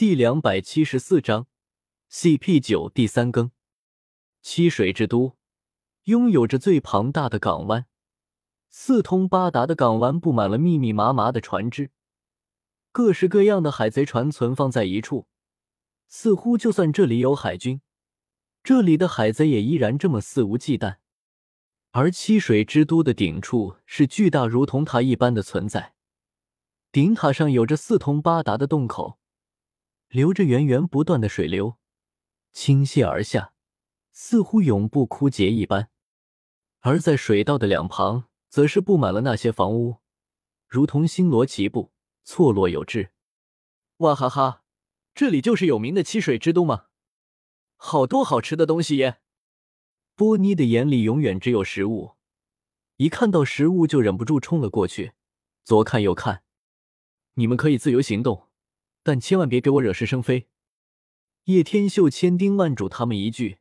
第两百七十四章 CP 九第三更。七水之都拥有着最庞大的港湾，四通八达的港湾布满了密密麻麻的船只，各式各样的海贼船存放在一处。似乎就算这里有海军，这里的海贼也依然这么肆无忌惮。而七水之都的顶处是巨大如同塔一般的存在，顶塔上有着四通八达的洞口。流着源源不断的水流，倾泻而下，似乎永不枯竭一般。而在水道的两旁，则是布满了那些房屋，如同星罗棋布，错落有致。哇哈哈，这里就是有名的七水之都吗？好多好吃的东西耶！波妮的眼里永远只有食物，一看到食物就忍不住冲了过去，左看右看。你们可以自由行动。但千万别给我惹是生非。叶天秀千叮万嘱他们一句，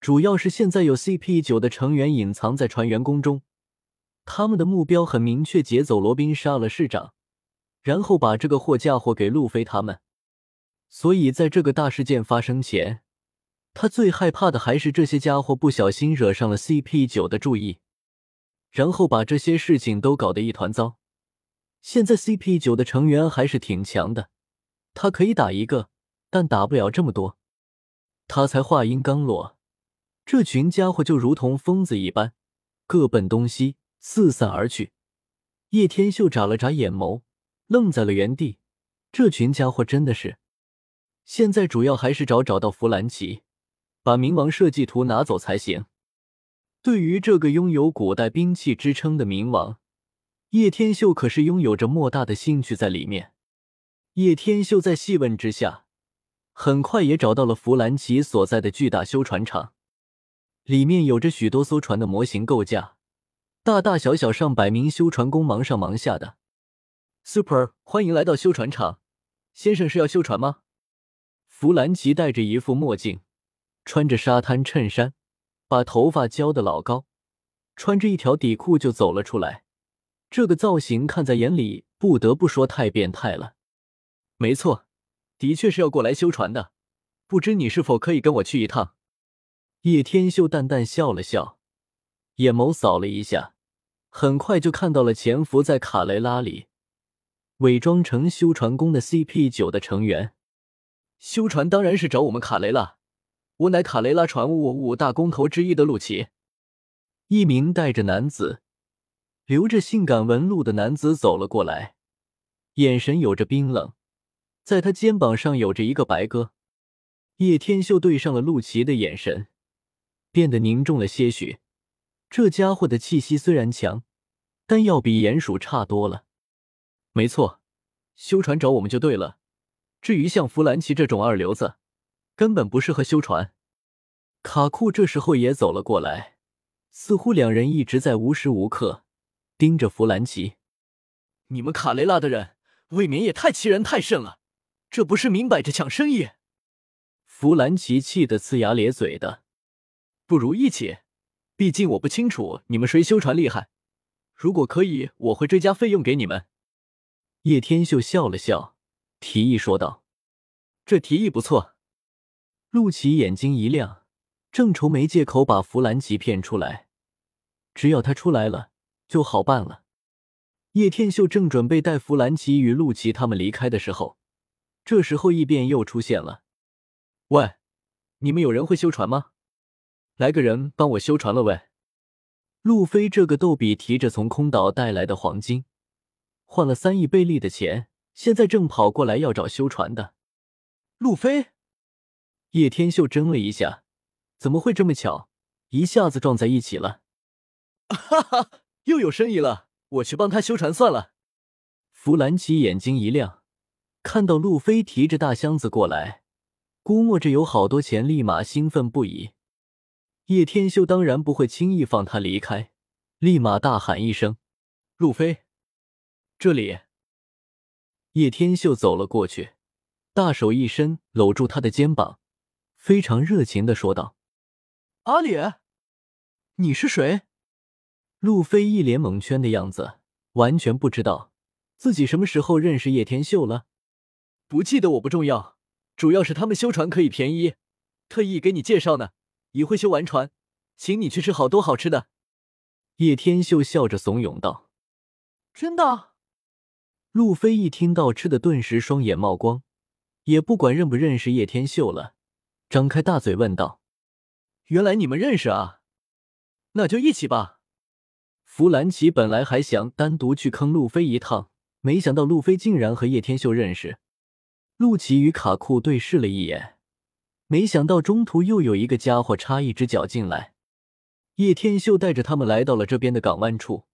主要是现在有 CP 九的成员隐藏在船员宫中，他们的目标很明确：劫走罗宾，杀了市长，然后把这个货嫁祸给路飞他们。所以在这个大事件发生前，他最害怕的还是这些家伙不小心惹上了 CP 九的注意，然后把这些事情都搞得一团糟。现在 CP 九的成员还是挺强的。他可以打一个，但打不了这么多。他才话音刚落，这群家伙就如同疯子一般，各奔东西，四散而去。叶天秀眨了眨眼眸，愣在了原地。这群家伙真的是……现在主要还是找找到弗兰奇，把冥王设计图拿走才行。对于这个拥有古代兵器之称的冥王，叶天秀可是拥有着莫大的兴趣在里面。叶天秀在细问之下，很快也找到了弗兰奇所在的巨大修船厂，里面有着许多艘船的模型构架，大大小小上百名修船工忙上忙下的。Super，欢迎来到修船厂，先生是要修船吗？弗兰奇戴着一副墨镜，穿着沙滩衬衫，把头发浇得老高，穿着一条底裤就走了出来。这个造型看在眼里，不得不说太变态了。没错，的确是要过来修船的。不知你是否可以跟我去一趟？叶天秀淡淡笑了笑，眼眸扫了一下，很快就看到了潜伏在卡雷拉里、伪装成修船工的 CP 九的成员。修船当然是找我们卡雷拉，我乃卡雷拉船务五大工头之一的陆奇。一名带着男子、留着性感纹路的男子走了过来，眼神有着冰冷。在他肩膀上有着一个白鸽，叶天秀对上了陆琪的眼神，变得凝重了些许。这家伙的气息虽然强，但要比鼹鼠差多了。没错，修船找我们就对了。至于像弗兰奇这种二流子，根本不适合修船。卡库这时候也走了过来，似乎两人一直在无时无刻盯着弗兰奇。你们卡雷拉的人未免也太欺人太甚了。这不是明摆着抢生意？弗兰奇气得呲牙咧嘴的。不如一起，毕竟我不清楚你们谁修船厉害。如果可以，我会追加费用给你们。叶天秀笑了笑，提议说道：“这提议不错。”陆琪眼睛一亮，正愁没借口把弗兰奇骗出来，只要他出来了，就好办了。叶天秀正准备带弗兰奇与陆琪他们离开的时候。这时候，异变又出现了。喂，你们有人会修船吗？来个人帮我修船了。喂，路飞这个逗比提着从空岛带来的黄金，换了三亿贝利的钱，现在正跑过来要找修船的。路飞，叶天秀怔了一下，怎么会这么巧，一下子撞在一起了？哈哈，又有生意了，我去帮他修船算了。弗兰奇眼睛一亮。看到路飞提着大箱子过来，估摸着有好多钱，立马兴奋不已。叶天秀当然不会轻易放他离开，立马大喊一声：“路飞，这里！”叶天秀走了过去，大手一伸，搂住他的肩膀，非常热情的说道：“阿里，你是谁？”路飞一脸蒙圈的样子，完全不知道自己什么时候认识叶天秀了。不记得我不重要，主要是他们修船可以便宜，特意给你介绍呢。一会修完船，请你去吃好多好吃的。叶天秀笑着怂恿道：“真的？”路飞一听到吃的，顿时双眼冒光，也不管认不认识叶天秀了，张开大嘴问道：“原来你们认识啊？那就一起吧。”弗兰奇本来还想单独去坑路飞一趟，没想到路飞竟然和叶天秀认识。陆琪与卡库对视了一眼，没想到中途又有一个家伙插一只脚进来。叶天秀带着他们来到了这边的港湾处。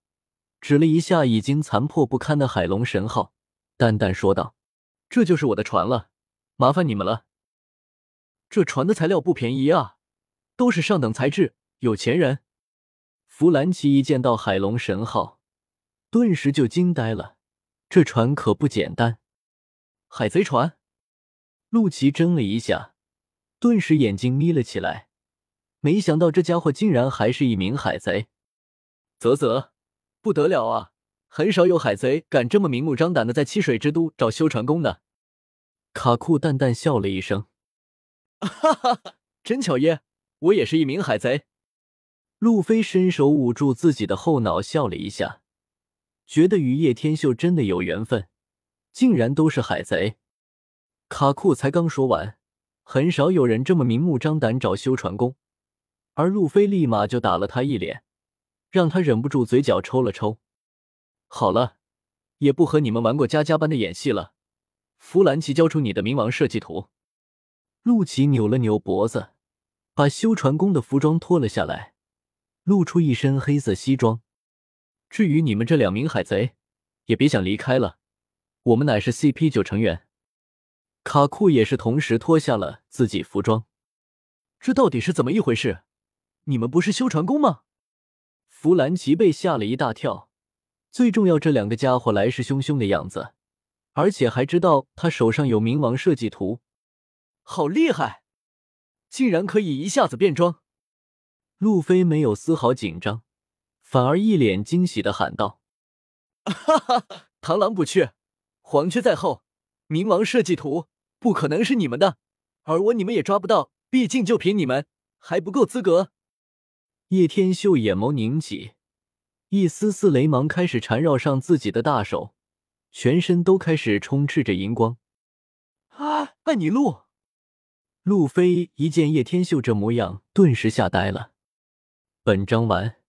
指了一下已经残破不堪的海龙神号，淡淡说道：“这就是我的船了，麻烦你们了。这船的材料不便宜啊，都是上等材质，有钱人。”弗兰奇一见到海龙神号，顿时就惊呆了，这船可不简单，海贼船。陆琪怔了一下，顿时眼睛眯了起来，没想到这家伙竟然还是一名海贼，啧啧。不得了啊！很少有海贼敢这么明目张胆的在七水之都找修船工的。卡库淡淡笑了一声：“哈哈哈，真巧耶！我也是一名海贼。”路飞伸手捂住自己的后脑，笑了一下，觉得与叶天秀真的有缘分，竟然都是海贼。卡库才刚说完，很少有人这么明目张胆找修船工，而路飞立马就打了他一脸。让他忍不住嘴角抽了抽。好了，也不和你们玩过家家般的演戏了。弗兰奇交出你的冥王设计图。陆琪扭了扭脖子，把修船工的服装脱了下来，露出一身黑色西装。至于你们这两名海贼，也别想离开了。我们乃是 CP 九成员。卡库也是同时脱下了自己服装。这到底是怎么一回事？你们不是修船工吗？弗兰奇被吓了一大跳，最重要，这两个家伙来势汹汹的样子，而且还知道他手上有冥王设计图，好厉害！竟然可以一下子变装。路飞没有丝毫紧张，反而一脸惊喜的喊道：“哈哈，螳螂捕雀，黄雀在后，冥王设计图不可能是你们的，而我你们也抓不到，毕竟就凭你们还不够资格。”叶天秀眼眸凝起，一丝丝雷芒开始缠绕上自己的大手，全身都开始充斥着银光。啊！爱你路，路飞一见叶天秀这模样，顿时吓呆了。本章完。